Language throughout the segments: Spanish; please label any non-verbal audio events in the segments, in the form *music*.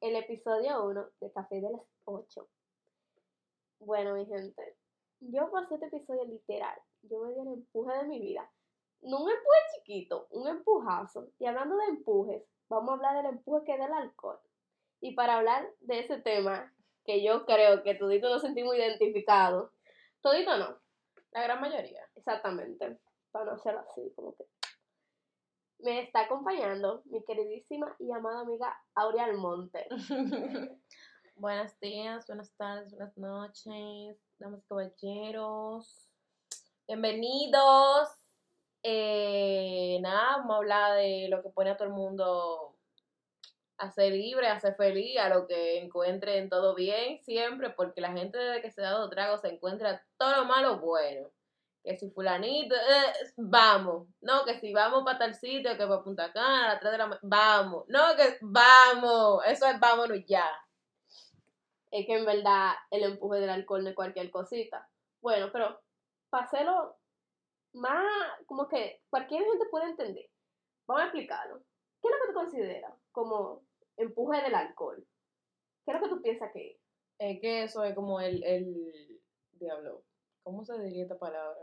el episodio 1 de Café de las 8. Bueno, mi gente, yo pasé este episodio literal. Yo me di el empuje de mi vida. No un empuje chiquito, un empujazo. Y hablando de empujes, vamos a hablar del empuje que es del alcohol. Y para hablar de ese tema, que yo creo que todito lo sentimos identificado, todito no, La gran mayoría. exactamente, para no hacerlo así, como que me está acompañando mi queridísima y amada amiga Aurea Almonte. *laughs* Buenos días, buenas tardes, buenas noches, damas y caballeros. Bienvenidos. Eh, nada, vamos a hablar de lo que pone a todo el mundo a ser libre, a ser feliz, a lo que encuentren todo bien siempre, porque la gente desde que se ha dado trago se encuentra todo lo malo bueno. Que si fulanito, eh, vamos. No, que si vamos para tal sitio, que para Punta Cana, a las 3 de la vamos. No, que vamos. Eso es vámonos ya. Es que en verdad el empuje del alcohol de cualquier cosita. Bueno, pero para hacerlo más, como que cualquier gente puede entender. Vamos a explicarlo. ¿Qué es lo que tú consideras como empuje del alcohol? ¿Qué es lo que tú piensas que es? Es que eso es como el, el diablo. ¿Cómo se diría esta palabra?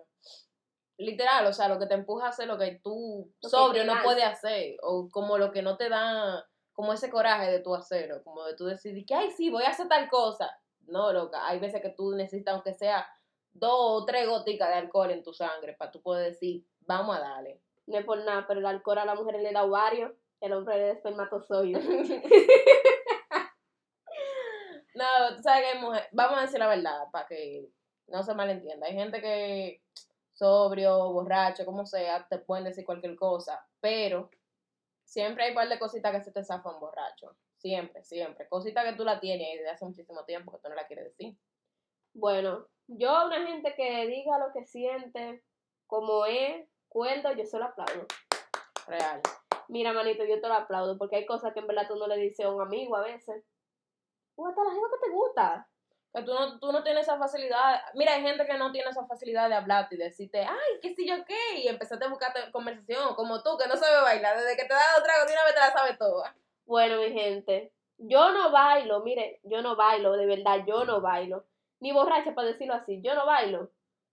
Literal, o sea, lo que te empuja a hacer lo que tú Lo sobrio no puedes hacer. O como lo que no te da, como ese coraje de tú hacerlo. Como de tú decidir que, ay, sí, voy a hacer tal cosa. No, loca, hay veces que tú necesitas, aunque sea dos o tres goticas de alcohol en tu sangre, para tú poder decir, vamos a darle. No es por nada, pero el alcohol a la mujer le da ovario, el hombre le da espermatozoide. *laughs* No, tú sabes que hay mujeres, vamos a decir la verdad, para que no se malentienda. Hay gente que sobrio, borracho, como sea, te pueden decir cualquier cosa, pero siempre hay un par de cositas que se te zafan borracho. Siempre, siempre. Cositas que tú la tienes desde hace muchísimo tiempo que tú no la quieres decir. Bueno, yo a una gente que diga lo que siente, como es, cuerdo, yo se lo aplaudo. Real. Mira, manito, yo te lo aplaudo, porque hay cosas que en verdad tú no le dices a un amigo a veces. O hasta la gente que te gusta. Que tú no, tú no tienes esa facilidad. Mira, hay gente que no tiene esa facilidad de hablarte y decirte, ay, qué sé yo qué, y empezaste a buscar conversación, como tú, que no sabes bailar, desde que te das tragos de una vez te la sabes toda. Bueno, mi gente, yo no bailo, mire, yo no bailo, de verdad, yo no bailo. Ni borracha, para decirlo así, yo no bailo.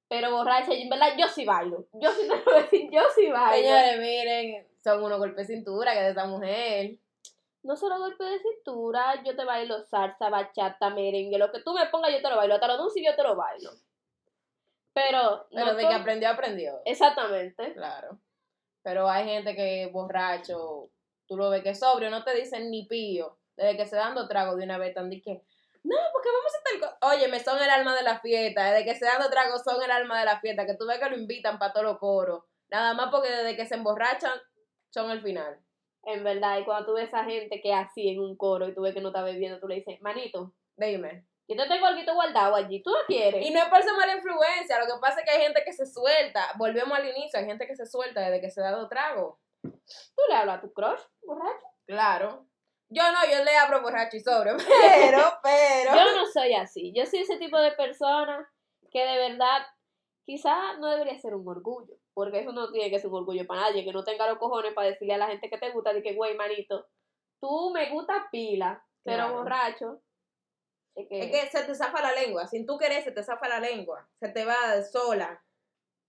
Pero borracha, en verdad, yo sí bailo. Yo sí te puedo decir, yo sí bailo. Señores, miren, son unos golpes de cintura que de esa mujer. No solo golpe de cintura, yo te bailo salsa, bachata, merengue, lo que tú me pongas yo te lo bailo, hasta los dulces yo te lo bailo. Pero, Pero no de que aprendió, aprendió. Exactamente. Claro. Pero hay gente que borracho, tú lo ves que es sobrio, no te dicen ni pío. Desde que se dan dos tragos de una vez, tan di que, no, porque vamos a cosa. Oye, me son el alma de la fiesta. Desde que se dan dos tragos son el alma de la fiesta. Que tú ves que lo invitan para todos los coros. Nada más porque desde que se emborrachan, son el final. En verdad, y cuando tú ves a gente que así en un coro y tú ves que no está bebiendo, tú le dices, manito, Dime. yo te tengo algo guardado allí, ¿tú lo quieres? Y no es por ser mala influencia, lo que pasa es que hay gente que se suelta. Volvemos al inicio, hay gente que se suelta desde que se da dos tragos. ¿Tú le hablas a tu crush, borracho? Claro. Yo no, yo le abro borracho y sobrio. *laughs* Pero, pero. Yo no soy así. Yo soy ese tipo de persona que de verdad quizá no debería ser un orgullo. Porque eso no tiene que ser un orgullo para nadie. Que no tenga los cojones para decirle a la gente que te gusta, de que, güey, manito, tú me gusta pila, pero Claro. borracho. Es que, Es que se te zafa la lengua. Sin tú querer, se te zafa la lengua. Se te va sola.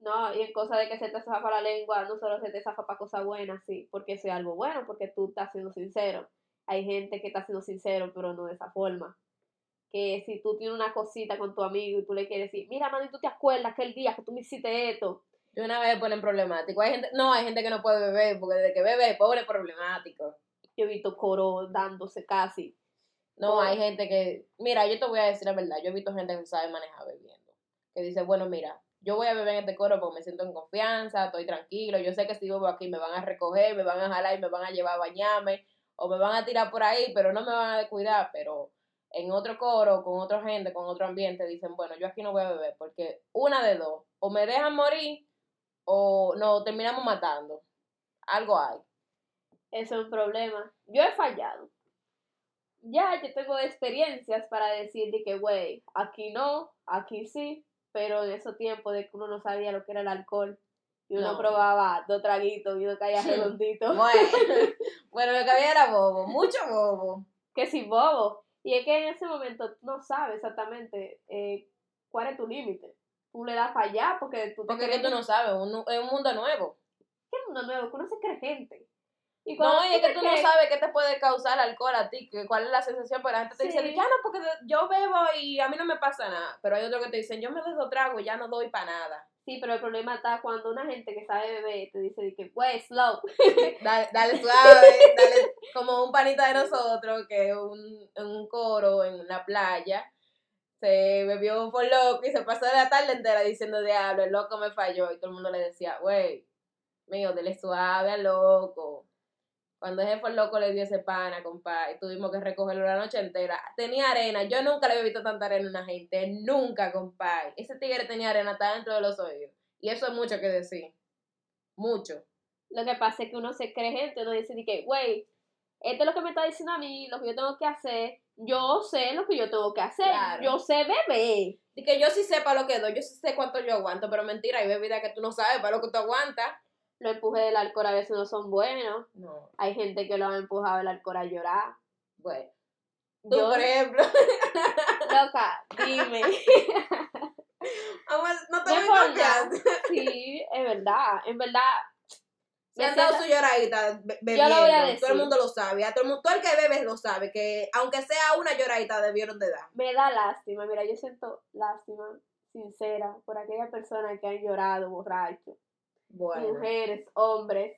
No, y en cosa de que se te zafa la lengua, no solo se te zafa para cosas buenas, sí, porque eso es algo bueno, porque tú estás siendo sincero. Hay gente que está siendo sincero, pero no de esa forma. Que si tú tienes una cosita con tu amigo y tú le quieres decir, mira, mami, ¿tú te acuerdas aquel día que tú me hiciste esto? De una vez ponen problemático. Hay gente, no, hay gente que no puede beber, porque desde que bebe, pobre problemático. Yo he visto coro dándose casi. No, Oh. hay gente que, mira, yo te voy a decir la verdad, yo he visto gente que sabe manejar bebiendo. Que dice, bueno, mira, yo voy a beber en este coro porque me siento en confianza, estoy tranquilo, yo sé que si bebo aquí me van a recoger, me van a jalar y me van a llevar a bañarme, o me van a tirar por ahí, pero no me van a descuidar, pero en otro coro, con otra gente, con otro ambiente, dicen, bueno, yo aquí no voy a beber, porque una de dos, o me dejan morir, o nos terminamos matando. Algo hay. Eso es un problema. Yo he fallado. Ya yo tengo experiencias para decir de que, güey, aquí no, aquí sí, pero en esos tiempos de que uno no sabía lo que era el alcohol y uno No. probaba dos traguitos y uno caía redondito. Bueno, *laughs* bueno, lo que había era bobo, mucho bobo. que si bobo. Y es que en ese momento tú no sabes exactamente eh, cuál es tu límite. Tú le das para allá porque tú te Porque es crees que tú no sabes, un- es un mundo nuevo. ¿Qué mundo nuevo? Que uno se cree gente. Y No, y es que tú no sabes qué te puede causar alcohol a ti, que cuál es la sensación, pero la gente te dice, Sí. ya no, porque yo bebo y a mí no me pasa nada. Pero hay otros que te dicen, yo me doy dos tragos y ya no doy para nada. Sí, pero el problema está cuando una gente que sabe beber te dice que, güey, slow. *laughs* Dale, dale suave, dale como un panita de nosotros que un, en un coro en la playa se bebió un por loco y se pasó la tarde entera diciendo diablo, el loco me falló y todo el mundo le decía, güey, mío, dele suave al loco. Cuando ese por loco le dio ese pana, compa, y tuvimos que recogerlo la noche entera. Tenía arena, yo nunca le había visto tanta arena en una gente, nunca, compa. Ese tigre tenía arena hasta dentro de los oídos. Y eso es mucho que decir. Mucho. Lo que pasa es que uno se cree gente, uno dice que, güey, esto es lo que me está diciendo a mí, lo que yo tengo que hacer, yo sé lo que yo tengo que hacer, Claro. yo sé beber. Y que yo sí sé para lo que doy, yo sí sé cuánto yo aguanto, pero mentira, hay bebida que tú no sabes para lo que tú aguantas. Los empujes del alcohol a veces no son buenos. No, Hay gente que lo ha empujado el alcohol a llorar. bueno. Tú, Yo, por ejemplo, *laughs* loca, dime. *laughs* vamos, no te voy a. Sí, es verdad, en verdad. Me han dado su lloradita be- Yo lo voy a bebiendo. Todo el decir. mundo lo sabe. A todo, el mundo, todo el que bebe lo sabe. Que aunque sea una lloradita, debieron de dar. me da lástima, mira, yo siento lástima, sincera, por aquellas personas que han llorado borracho, Bueno. mujeres, hombres.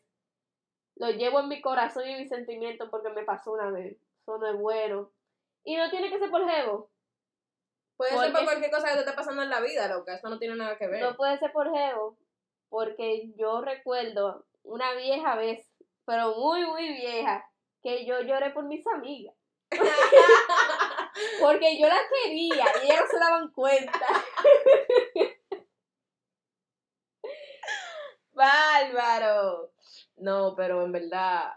Lo llevo en mi corazón y en mis sentimientos porque me pasó una vez. Eso no es bueno. Y no tiene que ser por jevo. Puede ser por cualquier cosa que te esté pasando en la vida, loca. Eso no tiene nada que ver. No puede ser por jevo. Porque yo recuerdo una vieja vez, pero muy, muy vieja, que yo lloré por mis amigas. *laughs* *laughs* Porque yo las quería y ellas no se daban cuenta. Bárbaro. No, pero en verdad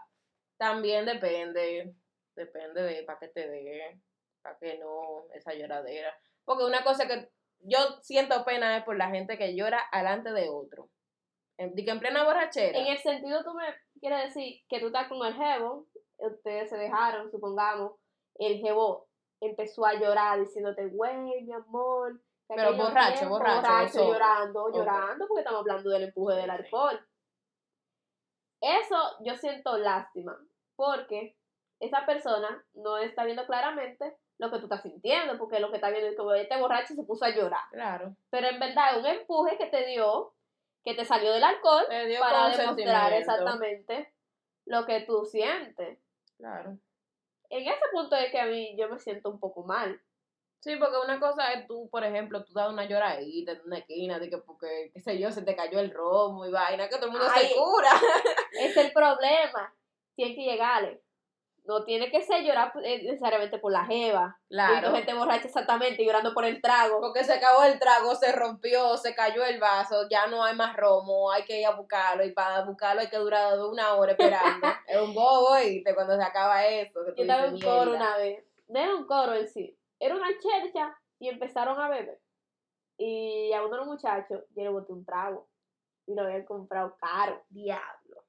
también depende. Depende de para qué te dé, para qué no, esa lloradera. Porque una cosa que yo siento pena es por la gente que llora alante de otro. En, que en plena borrachera. En el sentido, tú me quieres decir que tú estás con el jevo, ustedes se dejaron, supongamos, el jevo empezó a llorar diciéndote, güey, mi amor. Que Pero borracho, tiempos", borracho, borracho, llorando, llorando, porque estamos hablando del empuje del alcohol. Eso yo siento lástima, porque esa persona no está viendo claramente lo que tú estás sintiendo, porque lo que está viendo es que este borracho se puso a llorar. Claro. Pero en verdad es un empuje que te dio, que te salió del alcohol, para demostrar exactamente lo que tú sientes. Claro. En ese punto es que a mí yo me siento un poco mal. Sí, porque una cosa es tú, por ejemplo, tú das una lloradita en una esquina, de que porque, qué sé yo, se te cayó el romo y vaina, que todo el mundo Ay. se cura. *laughs* Es el problema. Tiene que llegarle. No tiene que ser llorar eh, necesariamente por la jeva. Claro. Viendo gente borracha exactamente llorando por el trago. Porque se acabó el trago, se rompió, se cayó el vaso, ya no hay más romo, hay que ir a buscarlo y para buscarlo hay que durar una hora esperando. *laughs* es un bobo, ¿oíste? Cuando se acaba eso. Que tú Yo estaba un coro una vez. No era un coro en sí. Era una chercha y empezaron a beber. Y a uno de los muchachos yo le boté un trago. Y lo habían comprado caro. Diablo.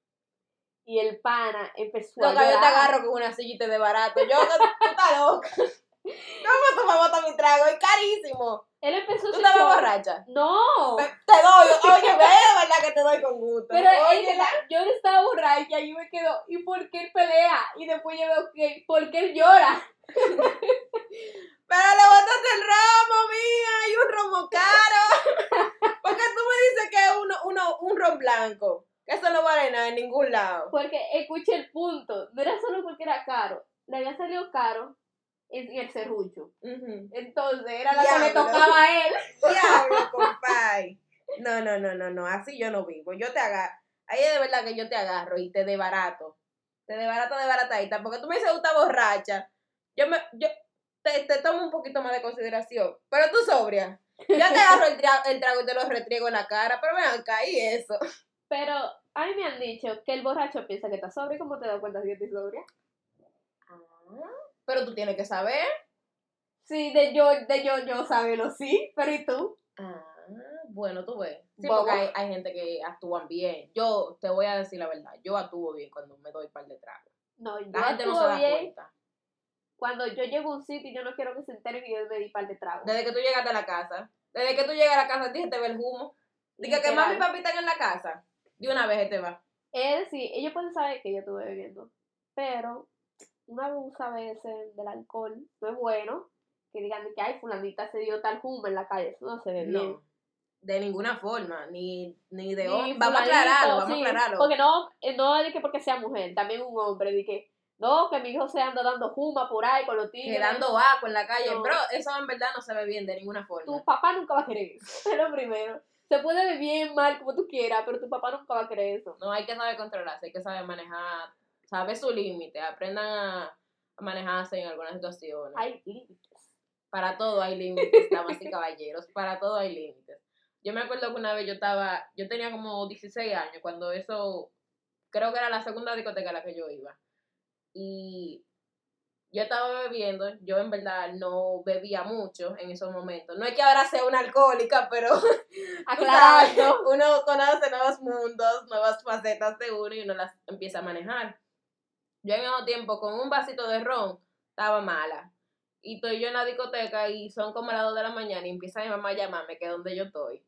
Y el pana empezó a Loca, yo te llorar. agarro con una sillita de barato. Yo, tú estás loca. ¿Cómo tú me botas mi trago? Es carísimo. Él empezó ¿Tú estabas borracha? No. Te doy, oye, ve, de verdad que te doy con gusto. Pero oye, él- yo no estaba borracha y me quedo, ¿y por qué él pelea? Y después yo veo que, ¿por qué él llora? Pero le botaste el romo, mía, hay un romo caro. *laughs* Porque tú me dices que es uno, uno, un ron blanco. Que eso no vale nada en ningún lado. Porque escuché el punto, no era solo porque era caro, le había salido caro en el serrucho. Entonces era la que le tocaba a él. Diablo, *laughs* compay. No, no, no, no, no, así yo no vivo. Yo te agarro. Ahí es de verdad que yo te agarro y te desbarato. Te desbarato de baratadita. Porque tú me dices, tú estás borracha. Yo me, yo te, te tomo un poquito más de consideración. Pero tú sobria. Yo te agarro el, tra- el trago y te lo retriego en la cara. Pero ven acá, y eso. Pero a mí me han dicho que el borracho piensa que está sobrio, ¿cómo te das cuenta si yo estoy sobria? Pero tú tienes que saber. Sí, de yo, de yo, yo saberlo, sí, pero ¿y tú? Ah, bueno, tú ves. Sí, porque hay, hay gente que actúan bien. Yo te voy a decir la verdad. Yo actúo bien cuando me doy par de tragos. No, yo La gente no se da bien cuenta. Cuando yo llego a un sitio, yo no quiero que se enteren que yo me di par de tragos. Desde que tú llegaste a la casa. Desde que tú llegas a la casa, dije, te ve el humo. Diga que mami y papi están en la casa. De una vez te va. Es decir, ellos pueden saber que yo estuve bebiendo, pero un abuso a veces del alcohol no es bueno. Que digan que, ay, fulanita se dio tal humo en la calle, eso no se ve bien. No. De ninguna forma. Ni, ni de Ni hom- Vamos a aclararlo, vamos sí, a aclararlo. Porque no, eh, no es que porque sea mujer, también un hombre, de que, no, que mi hijo se anda dando juma por ahí con los tigres. Quedando agua en la calle. No. Bro, eso en verdad no se ve bien de ninguna forma. Tu papá nunca va a querer eso, *laughs* es lo primero. Se puede ver bien, mal, como tú quieras, pero tu papá nunca va a querer eso. No hay que saber controlarse, hay que saber manejar, saber su límite, aprendan a, a manejarse en algunas situaciones. Hay límites. Para todo hay límites, damas y caballeros, para todo hay límites. Yo me acuerdo que una vez yo estaba, yo tenía como 16 años, cuando eso, creo que era la segunda discoteca a la que yo iba. Y yo estaba bebiendo, yo en verdad no bebía mucho en esos momentos. No es que ahora sea una alcohólica, pero *laughs* Aclarando. uno conoce nuevos mundos, nuevas facetas de uno y uno las empieza a manejar. Yo en ese tiempo con un vasito de ron estaba mala. Y estoy yo en la discoteca y son como las 2 de la mañana y empieza mi mamá a llamarme que es donde yo estoy.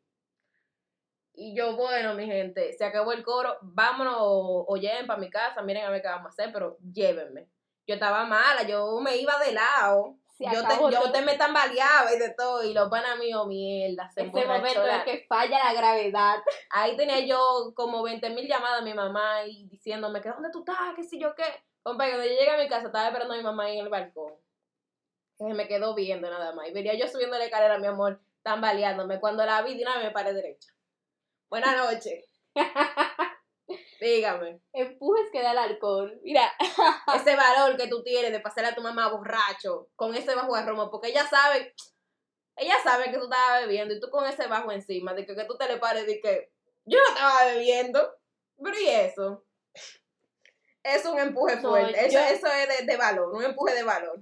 Y yo, bueno, mi gente, se acabó el coro, vámonos o, o lleguen para mi casa, miren a ver qué vamos a hacer, pero llévenme. Yo estaba mala, yo me iba de lado. Se yo te, yo te me tambaleaba y de todo, y los panas míos, mierda, se Ese momento en que falla la gravedad. Ahí tenía yo como 20 mil llamadas a mi mamá y diciéndome que dónde tú estás, que si yo qué. Compa, cuando yo llegué a mi casa estaba esperando a mi mamá en el balcón. Que se me quedó viendo nada más. Y venía yo subiendo la escalera, mi amor, tambaleándome. Cuando la vi, de una vez me paré derecha. Buenas noches. *laughs* Dígame. Empujes que da el alcohol. Mira, *laughs* Ese valor que tú tienes de pasarle a tu mamá borracho con ese bajo de romo, porque ella sabe, ella sabe que tú estabas bebiendo y tú con ese bajo encima, de que, que tú te le pares de que yo no estaba bebiendo. Pero ¿y eso? Es un empuje No, fuerte. Eso, eso es de, de valor, un empuje de valor.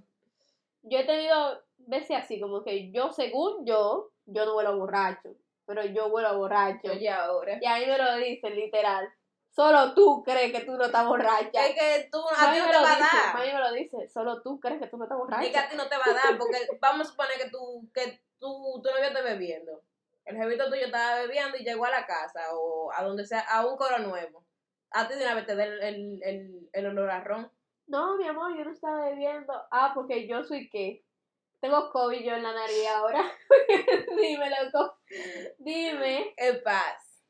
yo he tenido veces así, como que yo, según yo, yo no vuelo borracho, pero yo vuelo borracho. Oye, ahora. Y a mí me lo dicen, literal. Solo tú crees que tú no estás borracha. Es que tú, a ti Mami no me te lo va a dar. mami me lo dice, solo tú crees que tú no estás Es que a borracha. ti no te va a dar, porque *laughs* vamos a suponer que tú, que tú, tu novio esté bebiendo. El jevito tuyo estaba bebiendo y llegó a la casa o a donde sea, a un coro nuevo. A ti de una vez te da el, el, el, el olor a ron. No, mi amor, yo no estaba bebiendo. Ah, porque yo soy qué. Tengo COVID yo en la nariz ahora. *laughs* Dime, loco. Dime. En paz.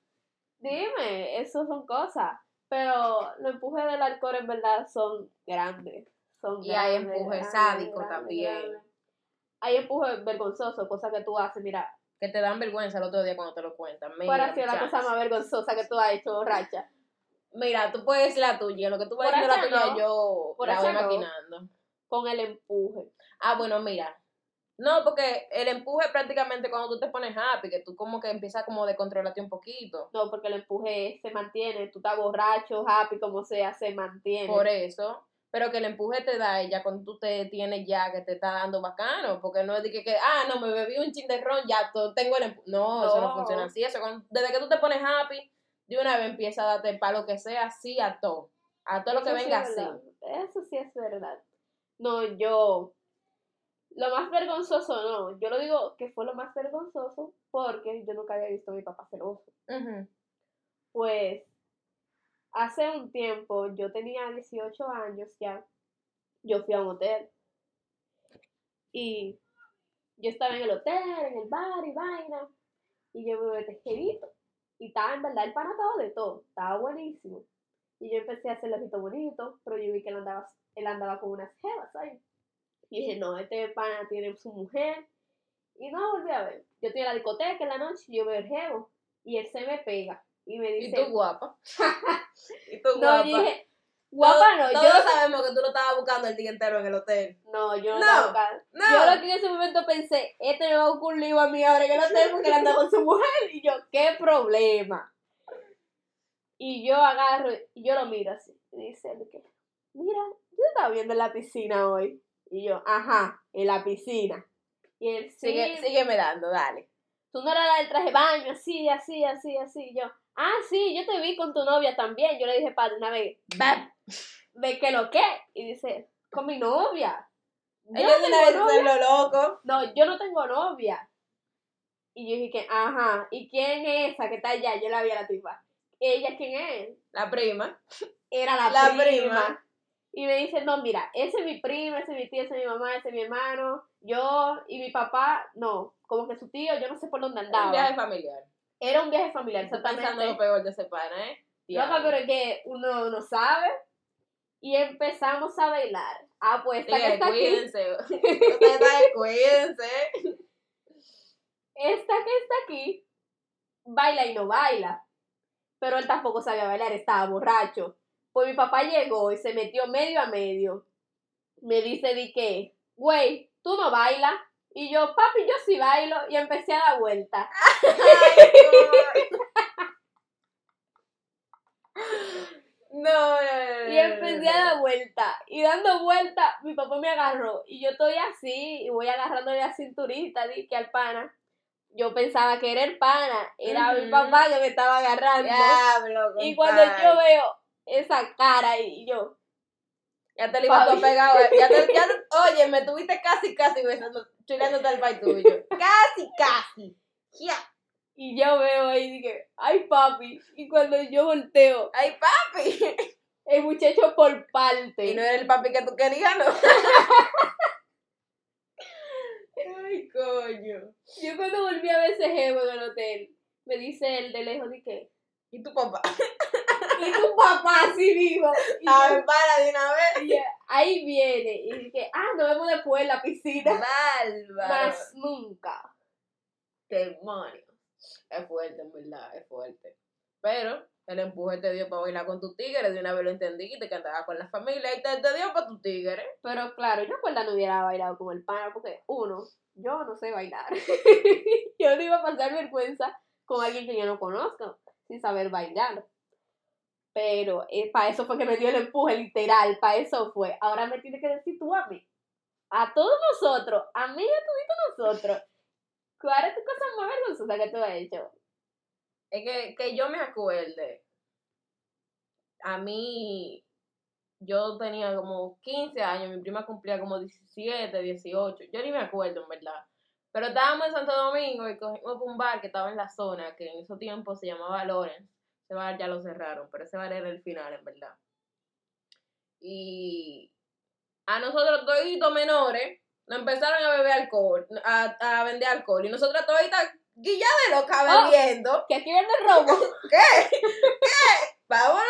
Dime, eso son cosas. Pero los empujes del alcohol en verdad son grandes. Son Y hay empujes sádicos también. grandes. Hay empujes vergonzosos, cosas que tú haces. Mira, Que te dan vergüenza el otro día cuando te lo cuentan. Mira, ¿cuál ha sido la cosa más vergonzosa que tú has hecho, borracha? Mira, tú puedes la tuya. Lo que tú vas diciendo la tuya, no. yo la Borracha voy no. maquinando. Con el empuje. Ah, bueno, mira. No, porque el empuje prácticamente cuando tú te pones happy, que tú como que empiezas como de controlarte un poquito. No, porque el empuje se mantiene. Tú estás borracho, happy, como sea, se mantiene. Por eso. Pero que el empuje te da ella cuando tú te tienes ya que te está dando bacano. Porque no es de que, que, ah, no, me bebí un chin de ron, ya tengo el empuje. No, eso no funciona así. Eso cuando- desde que tú te pones happy, de una vez empieza a darte para lo que sea, sí a todo. A todo lo que Eso sí venga es así. Eso sí es verdad. No, yo. Lo más vergonzoso, no. Yo lo digo que fue lo más vergonzoso porque yo nunca había visto a mi papá celoso. Ujú. Pues. Hace un tiempo, yo tenía 18 años ya. Yo fui a un hotel. Y yo estaba en el hotel, en el bar y vaina. Y yo me metí jevito. Y estaba en verdad el pana estaba de todo. Estaba buenísimo. Y yo empecé a hacerle ojito bonito, pero yo vi que él andaba, él andaba con unas jevas ahí. Y dije, no, este pana tiene su mujer. Y no volví a ver. Yo estoy en la discoteca en la noche y yo veo el jevo. Y él se me pega. Y me Y dice, tú guapa. *laughs* *laughs* y tú no, guapa. yo dije, guapa no, Todos yo sabemos que tú lo estabas buscando el día entero en el hotel. no, yo no, No, estaba buscando. No. Yo lo que en ese momento pensé, este me va a ocurrir a mí ahora que no *laughs* tengo porque él anda con su mujer. Y yo, ¿qué problema? Y yo agarro y yo lo miro así. Y dice, mira, yo estaba viendo en la piscina hoy. Y yo, ajá, en la piscina. Y él, sí, Sigue, sígueme dando, dale. tú no eras la del traje de baño, así, así, así, así. Y yo, ah, sí, yo te vi con tu novia también. Yo le dije, padre, una vez, Va. ¿de qué lo qué? Y dice, con mi novia. yo Ellos no tengo novia. lo loco. No, yo no tengo novia. Y yo dije que, ajá, ¿y quién es esa que está allá? Yo la vi a la tipa. ¿Ella quién es? La prima. Era la, La prima. prima. Y me dice, no, mira, ese es mi prima, ese es mi tía, ese es mi mamá, ese es mi hermano, yo y mi papá, no, como que su tío, yo no sé por dónde Un viaje andaba. familiar. Era un viaje familiar, Estoy pensando lo exactamente. peor de ese pana, ¿eh? Diablo. pero es que uno no sabe. Y empezamos a bailar. Ah, pues esta que Diga, está aquí, cuídense. *laughs* *laughs* Ustedes saben, cuídense. esta que está aquí, baila y no baila. Pero él tampoco sabía bailar, estaba borracho. Pues mi papá llegó y se metió medio a medio. Me dice, di que, güey, tú no bailas. Y yo, papi, yo sí bailo. Y empecé a dar vuelta. Ay, *laughs* no. No, Y empecé a dar vuelta. Y dando vuelta, mi papá me agarró. Y yo estoy así, y voy agarrándole la cinturita, di que al pana. Yo pensaba que era el pana, era mi papá que me estaba agarrando. Diablo, y cuando yo veo esa cara y yo, Ya te lo Papi. todo pegado. Ya te, ya te- *laughs* oye, me tuviste casi, casi besando, chulándote al país tuyo. Casi, casi. Ya. y yo veo ahí y dije, ay papi. Y cuando yo volteo, Ay, papi. el muchacho por parte. Y no era el papi que tú querías, ¿no? *laughs* Ay, coño. Yo cuando volví a ver ese jevo en el hotel, me dice el de lejos, dije, ¿Y tu papá? Y tu papá así vivo. Y A ver, para de una vez. y ahí viene. Y dije, ah, nos vemos después en la piscina. Bárbaro. Más nunca. Demonios. Es fuerte, en verdad, es fuerte. Pero el empuje te dio para bailar con tu tigre, de una vez lo entendiste, que andaba con la familia y te, te dio para tu tigre. Pero claro, yo verdad no hubiera bailado con el pana porque, uno, yo no sé bailar. *laughs* yo no iba a pasar vergüenza con alguien que yo no conozco, sin saber bailar. Pero para eso fue que me dio el empuje, literal, para eso fue. Ahora me tienes que decir tú a mí, a todos nosotros, a mí y a todos nosotros, ¿cuál es tu cosa más vergonzosa que tú has hecho? Es que, que yo me acuerde. A mí, yo tenía como 15 años, mi prima cumplía como 17, 18. Yo ni me acuerdo, en verdad. Pero estábamos en Santo Domingo y cogimos un bar que estaba en la zona, que en ese tiempo se llamaba Lorenz. Ese bar ya lo cerraron, pero ese bar era el final, en verdad. Y a nosotros toditos menores nos empezaron a beber alcohol, a, a vender alcohol. Y nosotros toditas guilla de loca Oh. bebiendo. Que aquí viene el robo. *laughs* ¿Qué? ¿Qué? ¿Vámonos?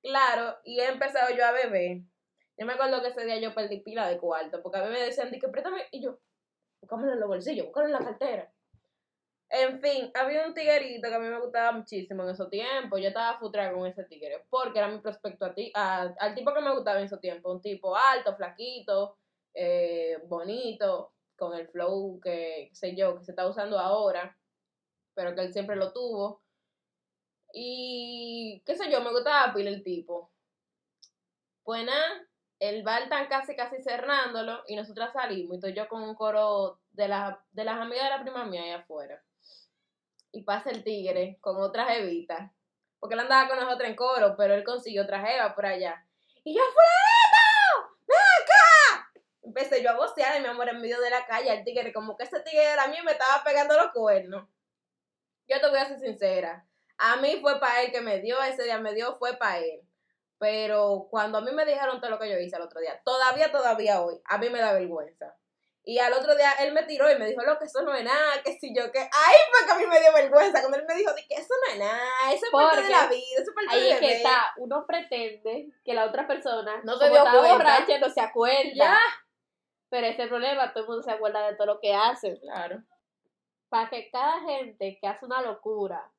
Claro, y he empezado yo a beber. Yo me acuerdo que ese día yo perdí pila de cuarto, porque a mí me decían, di que préstame, y yo, búscamelo en los bolsillos, búscalo en la cartera. En fin, había un tiguerito que a mí me gustaba muchísimo en esos tiempos. Yo estaba futrada con ese tigre, porque era mi prospecto a ti, a- al tipo que me gustaba en esos tiempos. Un tipo alto, flaquito, eh, bonito, con el flow que, sé yo, que se está usando ahora, pero que él siempre lo tuvo. Y qué sé yo, me gustaba pila el tipo. Pues nada, el bar están casi casi cerrándolo y nosotras salimos. Estoy yo con un coro de, de las amigas de la prima mía allá afuera. Y pasa el tigre con otra jevita. Porque él andaba con nosotros en coro, pero él consiguió otra jeva por allá. Y yo, ¡Fulanito! ¡Ven acá! Empecé yo a vocear, mi amor, en medio de la calle, el tigre, como que ese tigre era mío me estaba pegando los cuernos. Yo te voy a ser sincera. A mí fue para él que me dio, ese día me dio, fue para él. Pero cuando a mí me dijeron todo lo que yo hice el otro día, todavía, todavía hoy, a mí me da vergüenza. Y al otro día él me tiró y me dijo, lo que eso no es nada, que si yo que... Ahí fue que a mí me dio vergüenza, cuando él me dijo, de que eso no es nada, eso es parte de Porque la vida, eso es parte Ahí de es que beber". está, uno pretende que la otra persona No se dio estaba cuenta. borracha no se acuerda. Ya. Pero ese es el problema, todo el mundo se acuerda de todo lo que hace. Claro. Para que cada gente que hace una locura,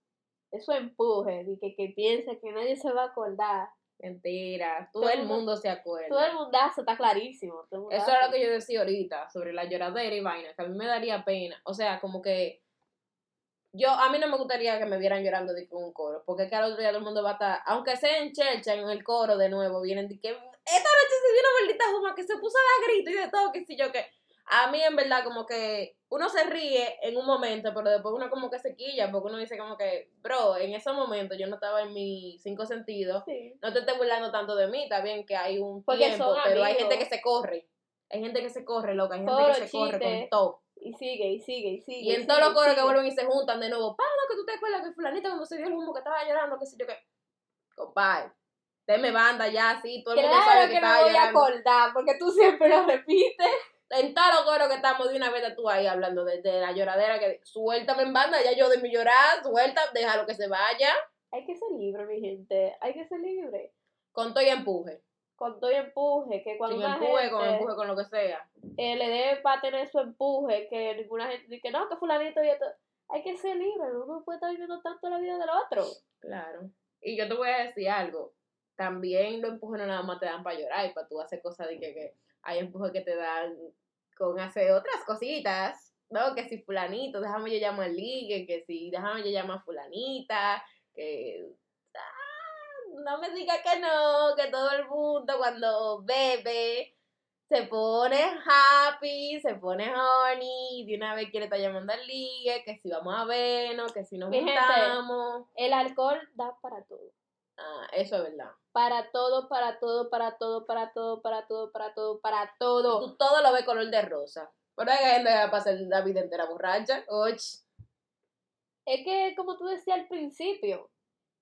eso empuje, y que, que piense que nadie se va a acordar. Mentira, todo Todo el mundo- mundo se acuerda. Todo el mundazo está clarísimo. Eso era lo que yo decía ahorita sobre la lloradera y vaina, que a mí me daría pena. O sea, como que yo, a mí no me gustaría que me vieran llorando de un coro, porque es que al otro día todo el mundo va a estar, aunque sea en Chelcha, en el coro de nuevo, vienen de que esta noche se dio una maldita juma que se puso a dar grito y de todo, que si yo que. A mí, en verdad, como que uno se ríe en un momento, pero después uno como que se quilla, porque uno dice como que, bro, en ese momento yo no estaba en mis cinco sentidos, Sí. no te estés burlando tanto de mí, está bien que hay un Porque tiempo, pero hay gente que se corre. Hay gente que se corre, loca, hay gente que se corre con todo. Y sigue, y sigue, y sigue. Y en todos los coros que vuelven y se juntan de nuevo, pana, que tú te acuerdas que fulanita cuando se dio el humo que estaba llorando, qué sé yo qué. Compadre, me banda ya, así, todo el mundo Claro sabe que, que, me voy a acordar, porque tú siempre lo repites. En los coros que estamos de una vez tú ahí hablando de, de la lloradera, que suéltame en banda, ya yo de mi llorar, suelta, déjalo que se vaya, Hay que ser libre, mi gente. Hay que ser libre. con todo y empuje. Con todo y empuje, que cuando Sin una empuje, gente con empuje, con lo que sea. eh, le dé para tener su empuje, que ninguna gente dice que no, que fulanito y esto. Hay que ser libre, uno no puede estar viviendo tanto la vida del otro. Claro. Y yo te voy a decir algo. También los empujes no nada más te dan para llorar y para tú hacer cosas de que, que hay empujes que te dan con hacer otras cositas. ¿No? Que si fulanito, déjame yo llamo al ligue, que si déjame yo llamo a fulanita, que ah, no me diga que no, que todo el mundo cuando bebe se pone happy, se pone horny, y de una vez quiere estar llamando al ligue, que si vamos a vernos, que si nos gente. juntamos. El alcohol da para todo. Ah, eso es verdad. Para todo, para todo, para todo, para todo, para todo, para todo, para todo. Tú todo lo ves color de rosa. Pero hay gente que va a pasar la vida entera borracha. Och. Es que, como tú decías al principio,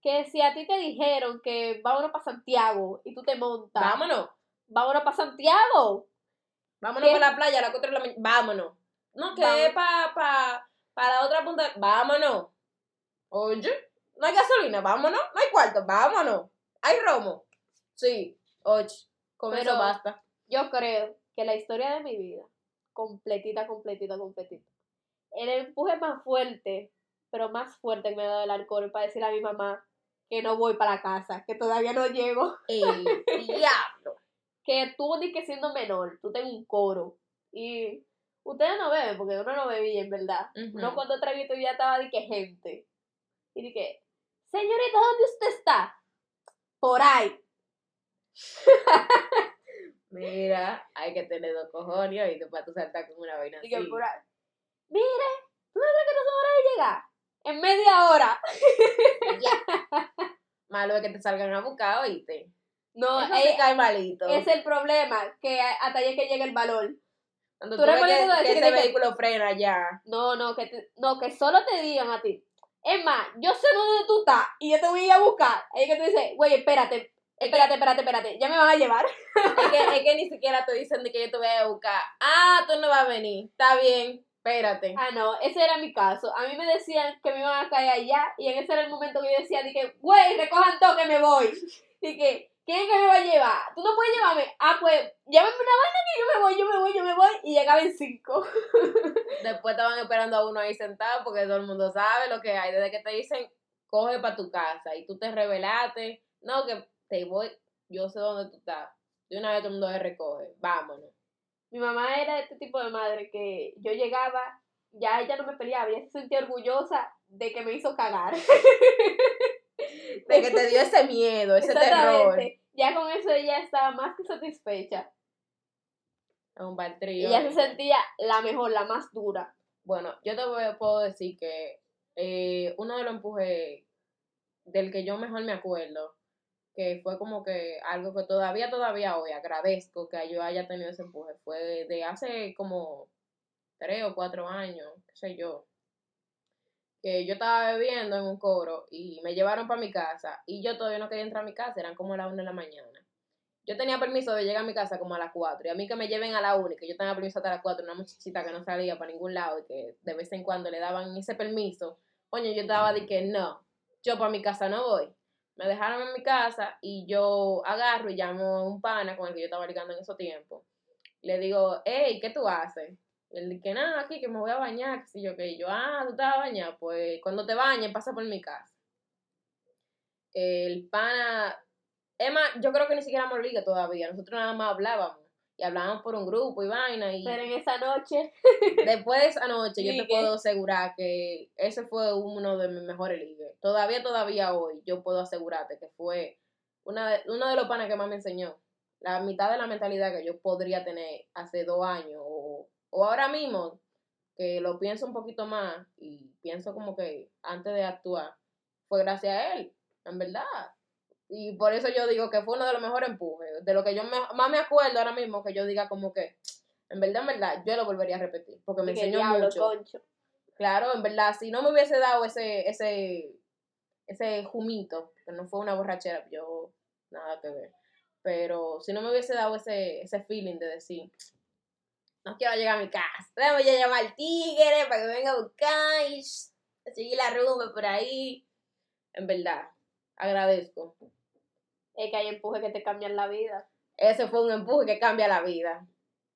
que si a ti te dijeron que vámonos para Santiago y tú te montas, Vámonos. vámonos para Santiago. Vámonos para la playa a las 4 de la mañana. Vámonos. No, que para pa, pa la otra punta. Vámonos. Oye, no hay gasolina. Vámonos. No hay cuarto. Vámonos. Hay romo. Sí. Och. Con Pero- eso basta. Yo creo que la historia de mi vida, completita, completita, completita, el empuje más fuerte, pero más fuerte que me ha dado el alcohol para decirle a mi mamá que no voy para la casa, que todavía no llego, El *laughs* diablo. que tú ni que siendo menor, tú tenés un coro y ustedes no beben porque uno no bebía en verdad. Ujú. Uno cuando traguito ya estaba de que gente. Y dije, señorita, ¿dónde usted está? Por ahí. *laughs* Mira, hay que tener dos cojones y para tú saltar con una vaina así. por ahí. Mire, ¿tú no crees que no son hora de llegar? En media hora. *laughs* Malo es que te salgan a buscar, oíste. No, Eso eh, sí cae malito. es el problema, que hasta allá que llegue el valor. Cuando tú tú, ves que, que ese que- vehículo frena ya. No, no, que, te- no, que solo te digan a ti. Es más, yo sé dónde tú estás y yo te voy a ir a buscar. Ahí que tú dices, güey, espérate, espérate, espérate, espérate, ya me van a llevar. *laughs* Es que, es que ni siquiera te dicen de que yo te voy a buscar. Ah, tú no vas a venir. Está bien, espérate. Ah, no, ese era mi caso. A mí me decían que me iban a caer allá y en ese era el momento que yo decía, dije, güey, recojan todo que me voy. *laughs* Dije, ¿quién es que me va a llevar? ¿Tú no puedes llevarme? Ah, pues, llámame una vaina que yo me voy, yo me voy, yo me voy. Y llegaba en cinco. *laughs* Después estaban esperando a uno ahí sentado porque todo el mundo sabe lo que hay. Desde que te dicen, coge para tu casa y tú te revelaste. No, que te voy, yo sé dónde tú estás. De una vez todo el mundo se recoge. Vámonos. Mi mamá era este tipo de madre que yo llegaba, ya ella no me peleaba, ella se sentía orgullosa de que me hizo cagar. *laughs* *laughs* De que te dio ese miedo, ese terror. Ya con eso ella estaba más que satisfecha. Un trío. ella se sentía la mejor, la más dura. Bueno, yo te voy- puedo decir que eh, uno de los empujes del que yo mejor me acuerdo, que fue como que algo que todavía, todavía hoy agradezco que yo haya tenido ese empuje, fue de hace como tres o cuatro años, qué sé yo, que yo estaba bebiendo en un coro y me llevaron para mi casa y yo todavía no quería entrar a mi casa, eran como las una de la mañana. Yo tenía permiso de llegar a mi casa como a las 4 y a mí que me lleven a la 1 y que yo tenía permiso hasta las 4, una muchachita que no salía para ningún lado y que de vez en cuando le daban ese permiso, coño, yo estaba de que no, yo para mi casa no voy. Me dejaron en mi casa y yo agarro y llamo a un pana con el que yo estaba ligando en ese tiempo. Le digo, hey, ¿qué tú haces? Dice, que nada, aquí, que me voy a bañar, que si yo, que yo, ah, tú te vas a bañar, pues cuando te bañes pasa por mi casa. El pana, Emma, yo creo que ni siquiera me liga todavía, nosotros nada más hablábamos y hablábamos por un grupo y vaina y Pero en esa noche, *laughs* después de esa noche yo te puedo asegurar que ese fue uno de mis mejores ligues. Todavía, todavía hoy yo puedo asegurarte que fue una de, uno de los panes que más me enseñó. La mitad de la mentalidad que yo podría tener hace dos años o, o ahora mismo, que lo pienso un poquito más y pienso como que antes de actuar, fue gracias a él, en verdad. Y por eso yo digo que fue uno de los mejores empujes. De lo que yo me- más me acuerdo ahora mismo, que yo diga como que En verdad, en verdad, yo lo volvería a repetir, porque me enseñó mucho. concho. Claro, en verdad, si no me hubiese dado ese, ese, ese jumito, que no fue una borrachera, yo nada que ver. Pero si no me hubiese dado ese, ese feeling de decir, no quiero llegar a mi casa, déjame ya llamar al tigre para que venga a buscar y a seguir la rumba por ahí. En verdad, agradezco. Es que hay empuje que te cambian la vida. Ese fue un empuje que cambia la vida.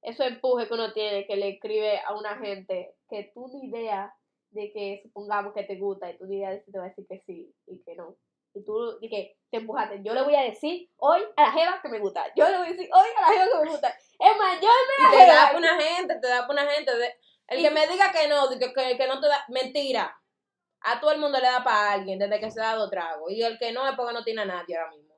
Eso empuje que uno tiene, que le escribe a una gente que tú ni idea de que supongamos que te gusta y tú ni idea de si te va a decir que sí y que no. Y tú y que te empujaste. Yo le voy a decir hoy a la jeva que me gusta. Yo le voy a decir hoy a la jeva que me gusta. Es más, yo me te la da jeva. por una gente, te da por una gente. de- el Y- que me diga que no, que, que, que no te da, mentira. A todo el mundo le da para alguien desde que se ha dado trago. Y el que no es porque no tiene a nadie ahora mismo.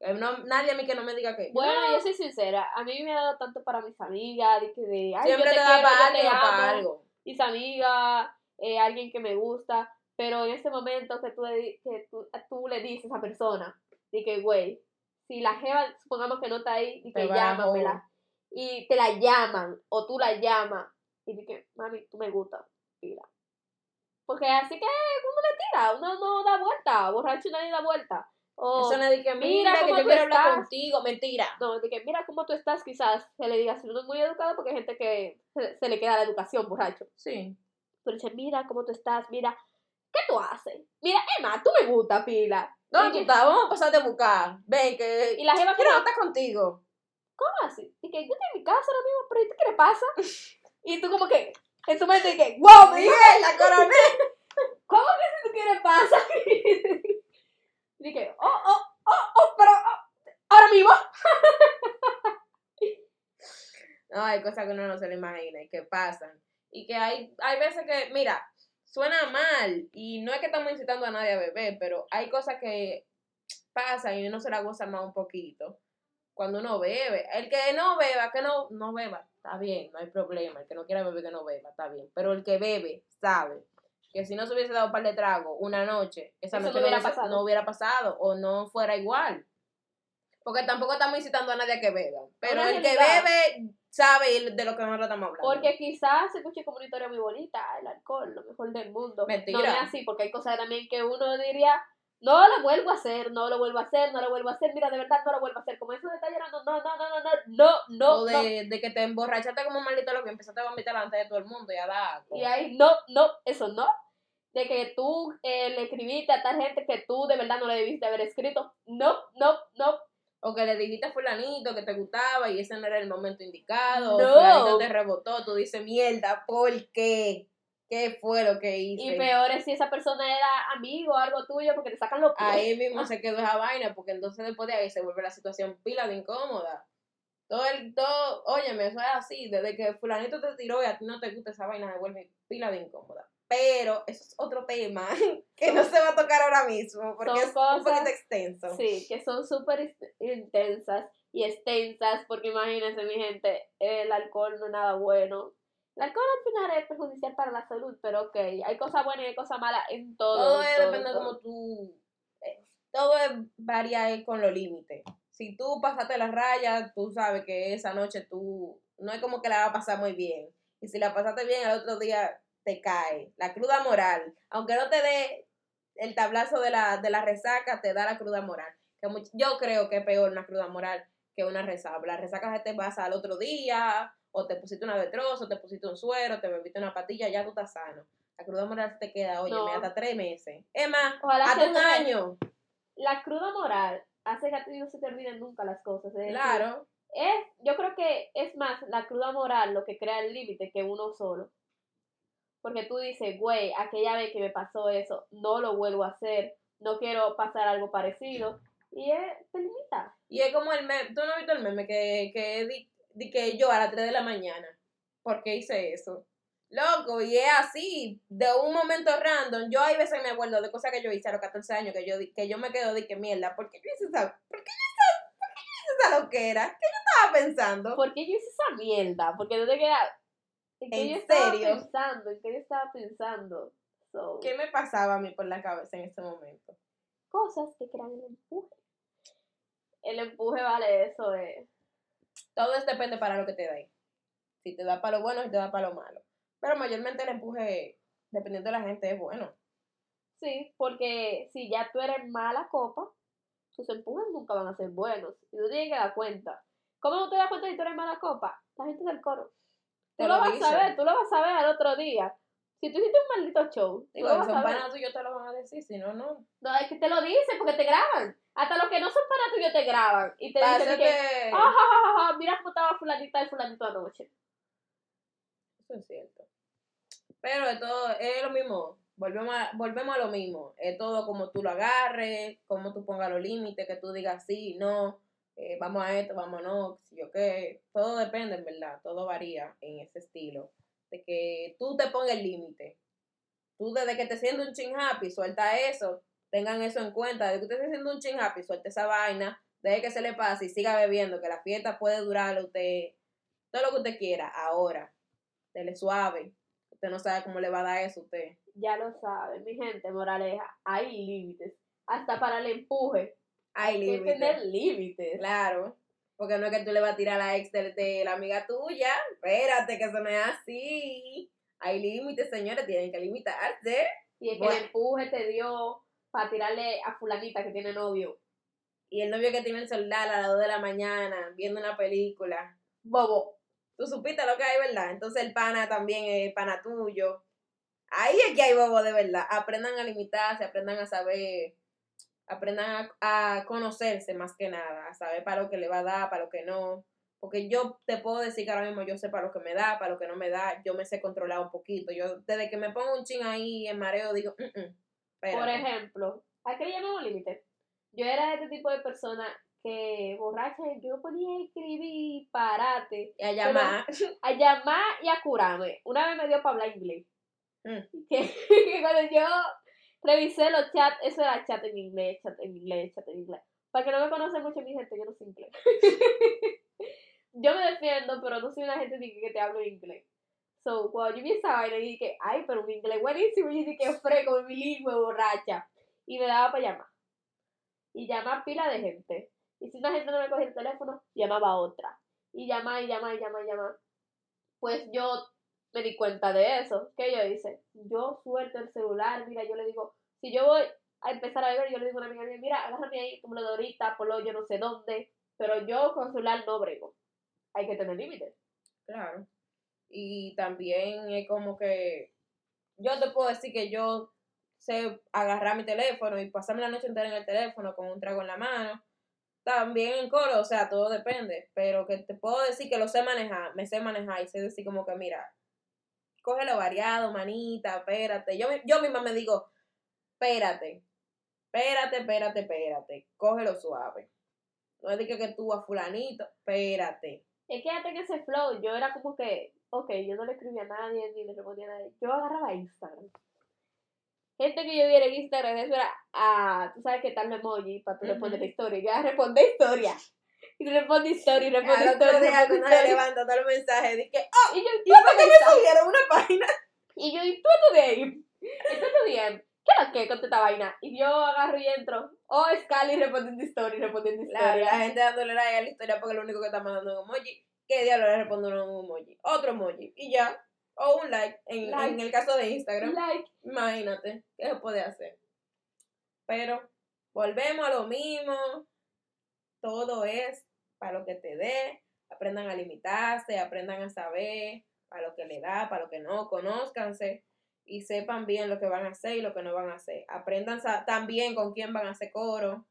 No- nadie a mí que no me diga que. Bueno, no, yo soy sincera. A mí me ha dado tanto para mis amigas, de que de, ay, siempre yo te te, da para yo alguien te o para algo. mis amigas, eh, alguien que me gusta, pero en ese momento que tú, que tú, tú le dices a esa persona, de que, güey, si la jeva, supongamos que no está ahí, y Te que llámamela, y te la llaman, o tú la llamas, y di que, mami, tú me gustas, tira. Porque así que uno le tira, uno no da vuelta, borracho nadie da vuelta. O, Eso no que mira mira, que yo tú quiero hablar estás. contigo. Mentira. no, de que mira cómo tú estás, quizás se le diga, si uno es muy educado, porque hay gente que se, se le queda la educación, borracho. Sí. Pero dice, mira cómo tú estás, mira, ¿qué tú haces? Mira, Emma, tú me gusta, pila. ¿Dónde Y tú estás? Vamos a pasarte a buscar. Ven, que Y la jeva quiero estar contigo. ¿cómo así? Y que yo estoy en mi casa ahora mismo, pero ¿y qué le pasa? Y tú como que, en tu mente, y que, wow, Miguel, la coroné. *laughs* ¿cómo que si tú quieres pasa? *laughs* Y que, oh, oh, oh, oh, pero, oh, ahora mismo. *laughs* No, hay cosas que uno no se le imagina y que pasan. Y que hay, hay veces que, mira, suena mal y no es que estamos incitando a nadie a beber, pero hay cosas que pasan y uno se la goza más un poquito cuando uno bebe. El que no beba, que no, no beba, está bien, no hay problema. El que no quiera beber, que no beba, está bien. Pero el que bebe, sabe que si no se hubiese dado un par de tragos una noche, esa Eso noche no hubiera pasado. no hubiera pasado o no fuera igual. Porque tampoco estamos incitando a nadie a que beba. Pero el que bebe sabe de lo que nosotros estamos hablando. Porque quizás se escuche como una historia muy bonita, el alcohol, lo mejor del mundo. Mentira. No es así, porque hay cosas también que uno diría, no lo vuelvo a hacer, no lo vuelvo a hacer, no lo vuelvo a hacer, mira, de verdad no lo vuelvo a hacer. Como eso de estar llorando, no, no, no, no, no, no, no, o no. de, de que te emborrachaste como un maldito lo que empezaste a vomitar delante de todo el mundo y a dar. Y ahí, no, no, eso no. De que tú eh, le escribiste a tal gente que tú de verdad no le debiste haber escrito. No, no, no. O que le dijiste a fulanito que te gustaba y ese no era el momento indicado. No. O fulanito te rebotó, tú dices, mierda, ¿por qué? ¿Qué fue lo que hice? Y peor es si esa persona era amigo o algo tuyo porque te sacan los pies. Ahí mismo se quedó esa vaina, porque entonces después de ahí se vuelve la situación pila de incómoda. Todo el, todo, óyeme, eso es así, desde que fulanito te tiró y a ti no te gusta esa vaina, se vuelve pila de incómoda. Pero eso es otro tema *laughs* que no se va a tocar ahora mismo, porque es un poquito extenso. Sí, que son súper intensas y extensas, porque imagínense, mi gente, el alcohol no es nada bueno. El alcohol al final es perjudicial para la salud, pero ok, hay cosas buenas y hay cosas malas en todo. Todo en es, todo, depende de cómo tú. eh, Todo varía con los límites. Si tú pasaste las rayas, tú sabes que esa noche tú. No es como que la va a pasar muy bien. Y si la pasaste bien, al otro día te cae. La cruda moral. Aunque no te dé el tablazo de la, de la resaca, te da la cruda moral. Que much- yo creo que es peor una cruda moral que una resaca. La resaca se te pasa al otro día, o te pusiste una detrozo, o te pusiste un suero, te bebiste una patilla, ya tú estás sano. La cruda moral te queda, oye, No. hasta tres meses. Es más, Ojalá hasta un año. La cruda moral hace que a ti no se te olviden nunca las cosas. Claro. es, yo creo que es más la cruda moral lo que crea el límite que uno solo. Porque tú dices, güey, aquella vez que me pasó eso, no lo vuelvo a hacer, no quiero pasar algo parecido. Y es, te limita. Y es como el meme, tú no has visto el meme que, que di, di que yo a las 3 de la mañana. ¿Por qué hice eso? Loco, y es así, de un momento random. Yo hay veces me acuerdo de cosas que yo hice a los 14 años que yo, que yo me quedo de que mierda, ¿por qué yo hice esa, por qué yo hice, por qué yo hice esa loquera? ¿Qué yo estaba pensando? ¿Por qué yo hice esa mierda? Porque no te queda... ¿En qué ¿En yo estaba serio? pensando? ¿En qué yo estaba pensando? So, ¿Qué me pasaba a mí por la cabeza en ese momento? cosas que crean el empuje. El empuje, vale, eso es... Todo es depende para lo que te dé. Si te da para lo bueno, si te da para lo malo. Pero mayormente el empuje, dependiendo de la gente, es bueno. Sí, porque si ya tú eres mala copa, tus empujes nunca van a ser buenos. Y tú tienes que dar cuenta. ¿Cómo no te das cuenta si tú eres mala copa? La gente del coro. Te Tú lo lo vas a ver, tú lo vas a ver al otro día. Si tú hiciste un maldito show, Digo, son a ver. panas tuyos te lo van a decir, si no, no. No, es que te lo dicen porque te graban. Hasta los que no son para tuyos te graban. Y te Para dicen que, hacerte- "Ah, ja, ja, ja, ja, mira cómo estaba fulanita y fulanito anoche. Eso es cierto. Pero todo, es lo mismo. Volvemos a, volvemos a lo mismo. Es todo como tú lo agarres, como tú pongas los límites, que tú digas sí, no, eh, vamos a esto, vamos no, yo qué. Todo depende, en verdad. Todo varía en ese estilo. De que tú te pongas el límite. Tú desde que te sientes un ching happy, suelta eso. Tengan eso en cuenta. De que usted esté siendo un ching happy, suelta esa vaina. Deje que se le pase y siga bebiendo. Que la fiesta puede durar usted todo lo que usted quiera. Ahora, dele suave. Usted no sabe cómo le va a dar eso a usted. Ya lo saben, mi gente, moraleja. Hay límites. Hasta para el empuje. Hay Hay que tener límites. límites. Claro. Porque no es que tú le vas a tirar a la ex de, de la amiga tuya. Espérate, que eso no es así. Hay límites, señores, tienen que limitarse. Y es que Bueno. el empuje te dio para tirarle a fulanita que tiene novio. Y el novio que tiene el celular a las 2 de la mañana viendo una película. Bobo. Tú supiste lo que hay, ¿verdad? Entonces el pana también es pana tuyo. Ahí es que hay bobo de verdad. Aprendan a limitarse, aprendan a saber, aprendan a, a conocerse más que nada, a saber para lo que le va a dar, para lo que no. Porque yo te puedo decir que ahora mismo yo sé para lo que me da, para lo que no me da, yo me sé controlar un poquito. Yo desde que me pongo un chin ahí en mareo digo, "Mm, mm, Por espérate". ejemplo, ¿a qué le llamamos límite? Yo era este tipo de persona que borracha, yo ponía a escribir parate, y a llamar. *laughs* a llamar y a curarme. Una vez me dio para hablar inglés. Mm. Que, *laughs* que cuando yo revisé los chats, eso era chat en inglés, chat en inglés, chat en inglés. Para que no me conoce mucho mi gente, yo no sé inglés. *laughs* yo me defiendo, pero no soy una gente que te hablo inglés. So, cuando yo vi esa vaina, y dije, ay, pero un inglés buenísimo, y dije, que frego, bilingüe, borracha. Y me daba para llamar. Y llamar pila de gente. Y si una gente no me cogía el teléfono, llamaba a otra. Y llamaba, y llamaba, y llamaba, y llamaba. Pues yo me di cuenta de eso. ¿Qué yo hice? Yo suelto el celular, mira, yo le digo, si yo voy a empezar a beber, yo le digo a una amiga mía, mira, agárrame ahí, tú me lo ahorita, ponlo yo no sé dónde, pero yo con celular no brego. Hay que tener límites. Claro. Y también es como que yo te puedo decir que yo sé agarrar mi teléfono y pasarme la noche entera en el teléfono con un trago en la mano. También en coro, o sea, todo depende. Pero que te puedo decir que lo sé manejar, me sé manejar y sé decir como que, mira, cógelo variado, manita, espérate. Yo, yo misma me digo, espérate, espérate, espérate, espérate, cógelo suave. No es de que, que tú a fulanito, espérate. Es que antes en ese flow, yo era como que, ok, yo no le escribía a nadie, ni le respondía a nadie. Yo agarraba Instagram. Gente que yo viera en Instagram, eso era, ah, tú sabes que tal emoji para tú responder la historia. Yo responder historia. Y tú respondes historia, y Al otro historia, y día se historia. levanta todo el mensaje, dije, oh, Y yo, ¿y por qué me subieron una página? Y yo, ¿y tú. ¿Qué es lo que con esta vaina? Y yo agarro y entro. Oh, Scali respondiendo historia, respondiendo historia. la gente dándole like a la historia porque lo único que está mandando es un emoji. ¿Qué diablo le responde uno un emoji? Otro emoji. Y ya. O un like. En, Like. en el caso de Instagram. Like. Imagínate. ¿Qué se puede hacer? Pero volvemos a lo mismo. Todo es para lo que te dé. Aprendan a limitarse, aprendan a saber para lo que le da, para lo que no. Conózcanse y sepan bien lo que van a hacer y lo que no van a hacer. Aprendan también con quién van a hacer coro,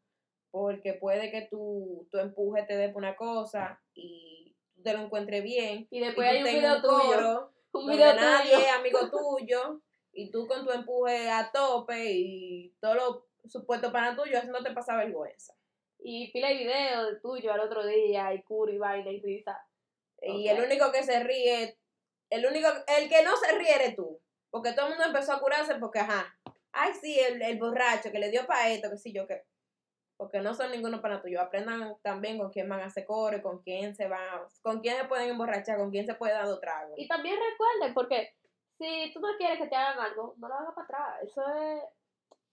porque puede que tu, tu empuje te dé una cosa y tú te lo encuentres bien. Y después y hay un video tuyo. coro Un donde video nadie tuyo. es amigo tuyo y tú con tu empuje a tope y todo lo supuesto para tuyo haciéndote pasar vergüenza. Y pila de video de tuyo al otro día, y cura y vaina y risa. Y el único que se ríe, el único, el que no se ríe eres tú. Porque todo el mundo empezó a curarse porque, ajá, ay sí, el, el borracho que le dio para esto, que sí yo que. Porque no son ninguno para tuyo. Aprendan también con quién van a hacer coro, con quién se van, con quién se pueden emborrachar, con quién se puede dar dos tragos. Y también recuerden, porque si tú no quieres que te hagan algo, no lo hagas para atrás. Eso es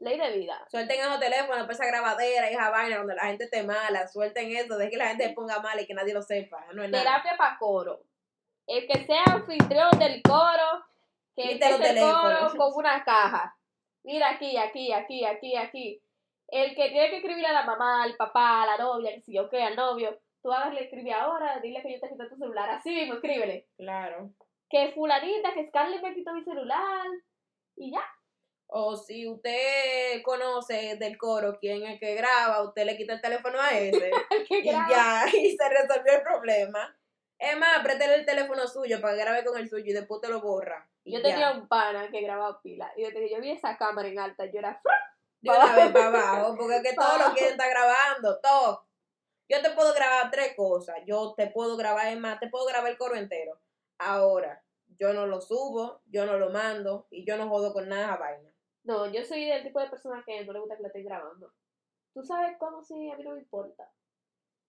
ley de vida. Suelten esos teléfonos, pues esa grabadera y esa vaina donde la gente esté mala. Suelten eso, dejen que la gente se ponga mala y que nadie lo sepa. No es. Terapia para coro. el que sea anfitrión del coro, que empiece el coro con una caja. Mira aquí, aquí, aquí, aquí, aquí. El que tiene que escribir a la mamá, al papá, a la novia, que si yo qué, al novio, tú hágale escribir ahora, dile que yo te quité tu celular, así mismo, escríbele. Claro. Que fulanita, que Scarlett me quitó mi celular, y ya. O si usted conoce del coro quién es que graba, usted le quita el teléfono a ese. *laughs* Y graba. ya, *laughs* y se resolvió el problema. Es más, préstale el teléfono suyo para que grabe con el suyo y después te lo borra. Yo ya. tenía un pana que grababa pila, y desde que yo vi esa cámara en alta, yo era de una vez para abajo, porque es que *laughs* Pa' todos lo abajo. quieren estar grabando, todo. Yo te puedo grabar tres cosas, yo te puedo grabar, es más, te puedo grabar el coro entero. Ahora, yo no lo subo, yo no lo mando y yo no jodo con nada esa vaina. No, yo soy del tipo de persona que no le gusta que la estén grabando. ¿Tú sabes cómo si a mí no me importa?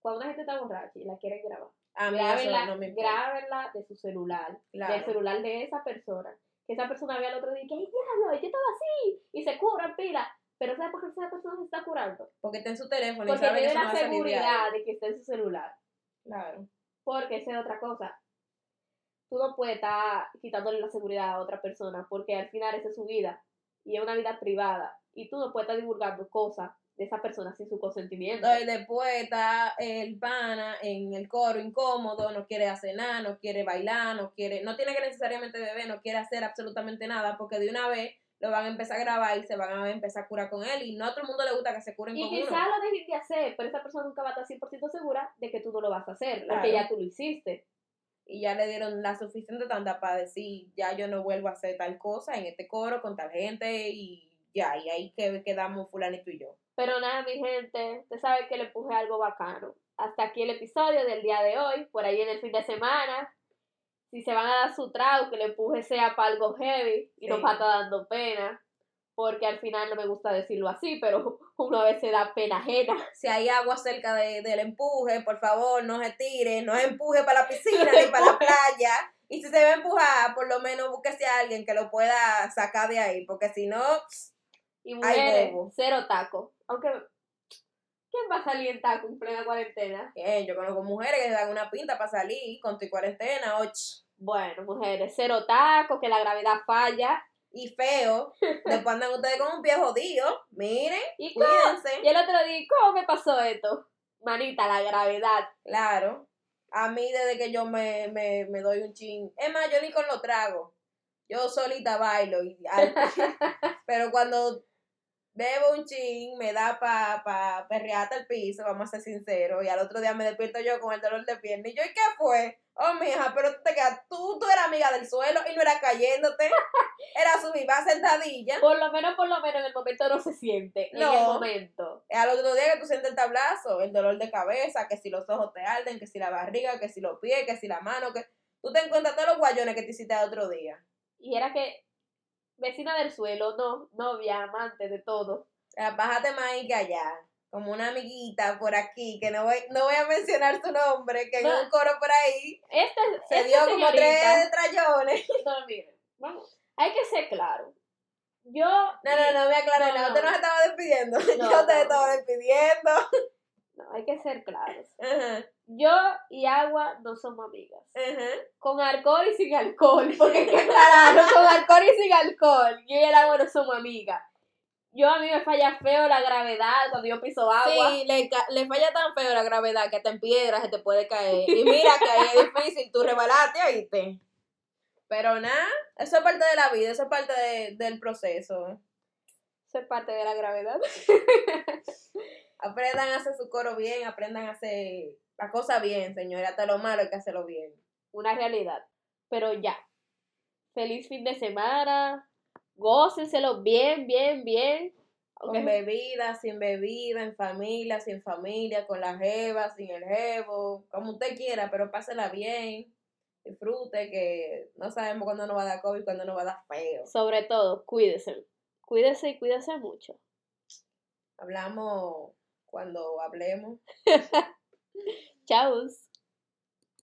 Cuando una gente está borracha y la quieren grabar, A mí eso grábenla, no me importa. grábenla de su celular, del celular de esa persona. Que esa persona vea al otro día y que, ¡ay, diablo! Yo estaba así, y se cubran pila. Pero ¿sabes por qué esa persona se está curando? Porque está en su teléfono y Porque sabe que tiene eso la seguridad de que está en su celular. Claro. Porque esa es otra cosa. Tú no puedes estar quitándole la seguridad a otra persona porque al final esa es su vida y es una vida privada. Y tú no puedes estar divulgando cosas de esa persona sin su consentimiento. Entonces después está el pana en el coro incómodo, no quiere hacer nada, no quiere bailar, no quiere, no tiene que necesariamente beber, no quiere hacer absolutamente nada, porque de una vez lo van a empezar a grabar y se van a empezar a curar con él, y no a todo el mundo le gusta que se curen Y con quizás uno. lo dejes de hacer, pero esa persona nunca va a estar 100% segura de que tú no lo vas a hacer, Claro. porque ya tú lo hiciste. Y ya le dieron la suficiente tanta para decir, ya yo no vuelvo a hacer tal cosa en este coro con tal gente, y ya, y ahí que quedamos fulanito y yo. Pero nada, mi gente, usted sabe que le puse algo bacano. Hasta aquí el episodio del día de hoy, por ahí en el fin de semana. Si se van a dar su trago, que le empuje sea para algo heavy y no Sí. para estar dando pena. Porque al final no me gusta decirlo así, pero *laughs* uno a veces da pena ajena. Si hay agua cerca de- del empuje, por favor, no se tire, no se empuje para la *laughs* piscina ni para la playa. Y si se va a empujar, por lo menos búsquese a alguien que lo pueda sacar de ahí, porque si no, Y Ay, mujeres, bobo. cero taco. Aunque, ¿quién va a salir en taco en plena cuarentena? eh, yo conozco mujeres que se dan una pinta para salir con tu cuarentena, och, Bueno, mujeres, cero taco, que la gravedad falla. y feo. *laughs* Después andan ustedes con un pie jodido. Miren, ¿Y cómo? cuídense. Y el otro día, ¿cómo me pasó esto? Manita, la gravedad. Claro. A mí, desde que yo me, me, me doy un chin. Es más, yo ni con lo trago. Yo solita bailo. Y, *laughs* pero cuando bebo un chin, me da pa, pa perrear hasta el piso, vamos a ser sinceros. Y al otro día me despierto yo con el dolor de pierna. Y yo, ¿y qué fue? Oh, mija, pero tú te quedas, tú, tú eras amiga del suelo y no era cayéndote. *laughs* Era subir, va sentadilla. Por lo menos, por lo menos en el momento no se siente. En No. el momento. Al otro día que tú sientes el tablazo, el dolor de cabeza, que si los ojos te arden, que si la barriga, que si los pies, que si la mano, que tú te encuentras todos los guayones que te hiciste el otro día. Y era que, vecina del suelo, no, novia, amante de todo. sea, bájate que allá. Como una amiguita por aquí, que no voy, no voy a mencionar su nombre, que en No. un coro por ahí Esta, se esta dio como señorita- tres trayones. *laughs* No, miren, vamos. Hay que ser claro. Yo. No, no, no me aclaré No, no. Usted no se estaba despidiendo. *laughs* No, Yo te no. estaba despidiendo. No, hay que ser claros. *laughs* Ajá, Yo y Agua no somos amigas. ajá. Con alcohol y sin alcohol. *laughs* Porque que aclararlo, con alcohol y sin alcohol. Yo y el agua no somos amigas. Yo a mí me falla feo la gravedad cuando yo piso agua. Sí, le, le falla tan feo la gravedad que hasta en piedras se te puede caer. Y mira que ahí es difícil, tú rebalaste, oíste. Pero nada, eso es parte de la vida, eso es parte de- del proceso. Eso es parte de la gravedad. *laughs* Aprendan a hacer su coro bien, aprendan a hacer la cosa bien, señora. Hasta lo malo hay que hacerlo bien. Una realidad. Pero ya. Feliz fin de semana. Gócenselo bien, bien, bien. Con bebida, sin bebida, en familia, sin familia, con la jeva, sin el jevo, como usted quiera, pero pásela bien. Disfrute, que no sabemos cuándo nos va a dar COVID, cuándo nos va a dar feo. Sobre todo, cuídense. Cuídense y cuídense mucho. Hablamos cuando hablemos. *laughs* Chao.